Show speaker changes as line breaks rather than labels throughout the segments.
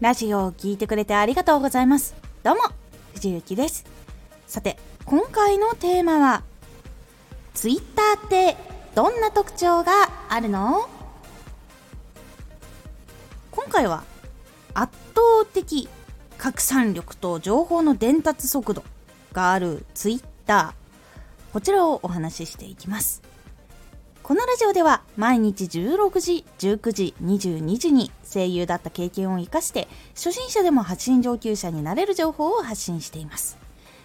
ラジオを聴いてくれてありがとうございます。どうも藤幸です。さて今回のテーマはツイッターってどんな特徴があるの？今回は圧倒的拡散力と情報の伝達速度があるツイッター。こちらをお話ししていきます。このラジオでは毎日16時、19時、22時に声優だった経験を活かして初心者でも発信上級者になれる情報を発信しています。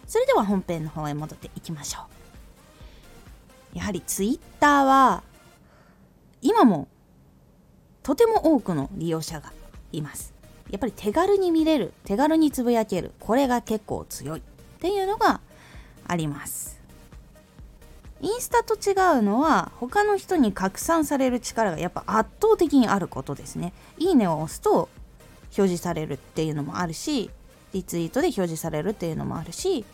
それでは本編の方へ戻っていきましょう。やはり Twitter は今もとても多くの利用者がいます。やっぱり手軽に見れる、手軽につぶやける、これが結構強いっていうのがあります。インスタと違うのは他の人に拡散される力がやっぱ圧倒的にあることですね。いいねを押すと表示されるっていうのもあるしリツイートで表示されるっていうのもあるし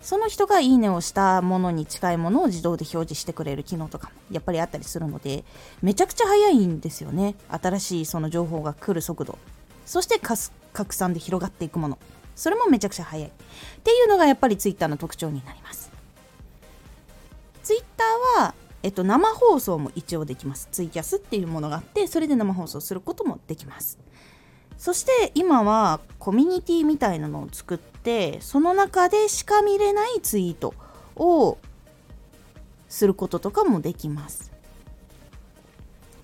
その人がいいねをしたものに近いものを自動で表示してくれる機能とかもやっぱりあったりするのでめちゃくちゃ早いんですよね。新しいその情報が来る速度。そして拡散で広がっていくもの。それもめちゃくちゃ早い。っていうのがやっぱり Twitter の特徴になります。ツイッターは、えっと、生放送も一応できます。ツイキャスっていうものがあって、それで生放送することもできます。そして今はコミュニティみたいなのを作って、その中でしか見れないツイートをすることとかもできます。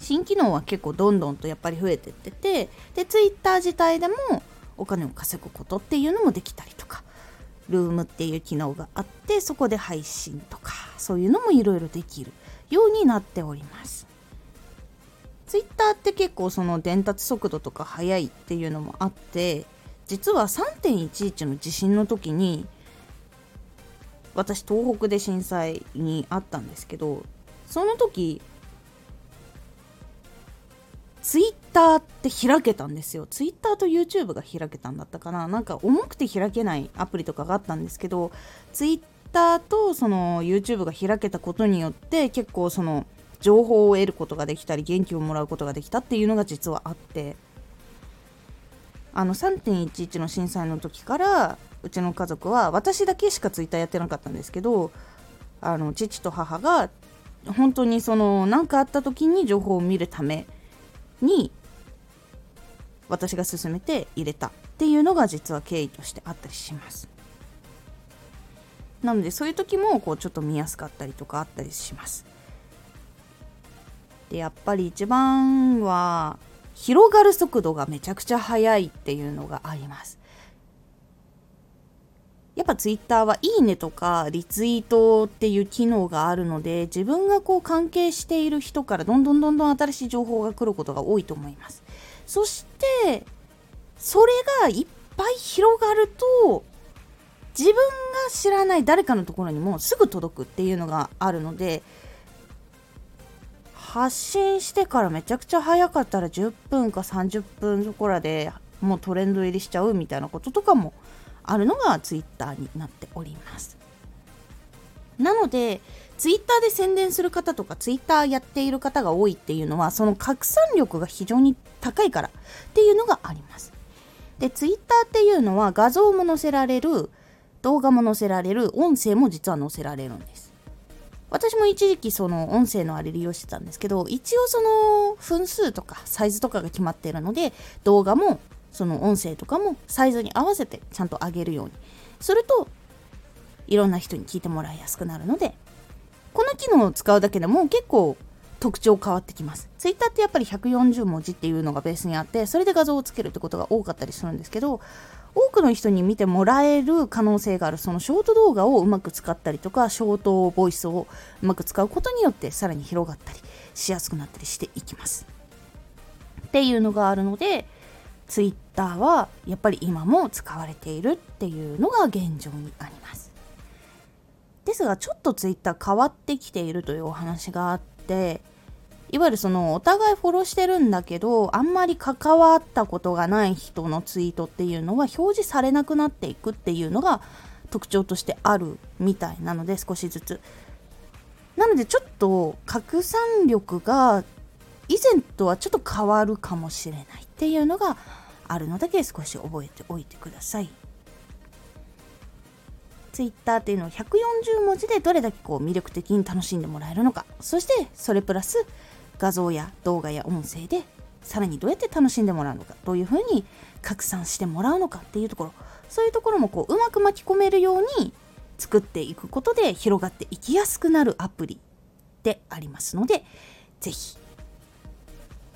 新機能は結構どんどんとやっぱり増えてってて、で、ツイッター自体でもお金を稼ぐことっていうのもできたりとか、ルームっていう機能があってそこで配信とかそういうのもいろいろできるようになっております。ツイッターって結構その伝達速度とか速いっていうのもあって実は3.11の地震の時に私東北で震災にあったんですけどその時ツイッターって開けたんですよ。ツイッターと YouTube が開けたんだったかな。なんか重くて開けないアプリとかがあったんですけど、ツイッターとその YouTube が開けたことによって結構その情報を得ることができたり元気をもらうことができたっていうのが実はあってあの3.11の震災の時からうちの家族は私だけしかツイッターやってなかったんですけどあの父と母が本当にその何かあった時に情報を見るために私が勧めて入れたっていうのが実は経緯としてあったりします。なのでそういう時もこうちょっと見やすかったりとかあったりします。でやっぱり一番は広がる速度がめちゃくちゃ速いっていうのがあります。やっぱツイッターはいいねとかリツイートっていう機能があるので自分がこう関係している人からどんどんどんどん新しい情報が来ることが多いと思います。そしてそれがいっぱい広がると自分が知らない誰かのところにもすぐ届くっていうのがあるので発信してからめちゃくちゃ早かったら10分か30分そこらでもうトレンド入りしちゃうみたいなこととかもあるのが Twitter になっております。なので Twitter で宣伝する方とか Twitter やっている方が多いっていうのはその拡散力が非常に高いからっていうのがあります。で Twitter っていうのは画像も載せられる動画も載せられる音声も実は載せられるんです。私も一時期その音声のあれ利用してたんですけど一応その分数とかサイズとかが決まってるので動画もその音声とかもサイズに合わせてちゃんと上げるようにするといろんな人に聞いてもらいやすくなるのでこの機能を使うだけでも結構特徴変わってきます。Twitter ってやっぱり140文字っていうのがベースにあってそれで画像をつけるってことが多かったりするんですけど多くの人に見てもらえる可能性があるそのショート動画をうまく使ったりとかショートボイスをうまく使うことによってさらに広がったりしやすくなったりしていきますっていうのがあるので Twitter はやっぱり今も使われているっていうのが現状にあります。ですがちょっと Twitter 変わってきているというお話があっていわゆるそのお互いフォローしてるんだけどあんまり関わったことがない人のツイートっていうのは表示されなくなっていくっていうのが特徴としてあるみたいなので少しずつ。なのでちょっと拡散力が以前とはちょっと変わるかもしれない。っていうのがあるのだけ少し覚えておいてください。ツイッターっていうのを140文字でどれだけこう魅力的に楽しんでもらえるのか。そしてそれプラス画像や動画や音声でさらにどうやって楽しんでもらうのか。どういうふうに拡散してもらうのかっていうところ。そういうところもこううまく巻き込めるように作っていくことで広がっていきやすくなるアプリでありますので是非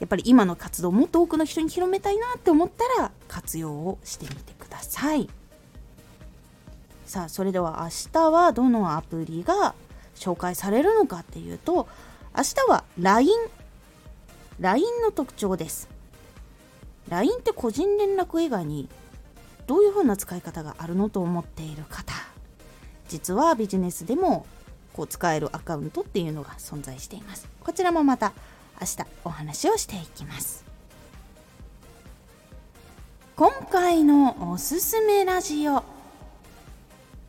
やっぱり今の活動をもっと多くの人に広めたいなって思ったら活用をしてみてください。さあそれでは明日はどのアプリが紹介されるのかっていうと明日は LINE LINE の特徴です。LINE って個人連絡以外にどういう風な使い方があるのと思っている方。実はビジネスでもこう使えるアカウントっていうのが存在しています。こちらもまた明日お話をしていきます。今回のおすすめラジオ。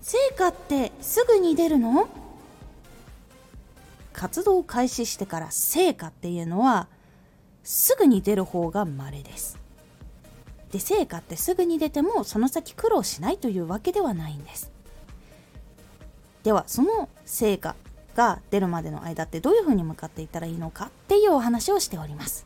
成果ってすぐに出るの？活動を開始してから成果っていうのはすぐに出る方が稀です。で成果ってすぐに出てもその先苦労しないというわけではないんです。ではその成果が出るまでの間ってどういうふうに向かっていったらいいのかっていうお話をしております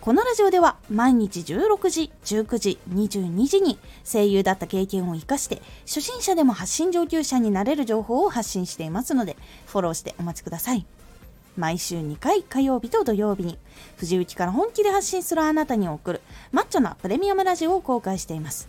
このラジオでは毎日16時、19時、22時に声優だった経験を活かして初心者でも発信上級者になれる情報を発信していますのでフォローしてお待ちください。毎週2回火曜日と土曜日に藤内から本気で発信するあなたに送るマッチョなプレミアムラジオを公開しています。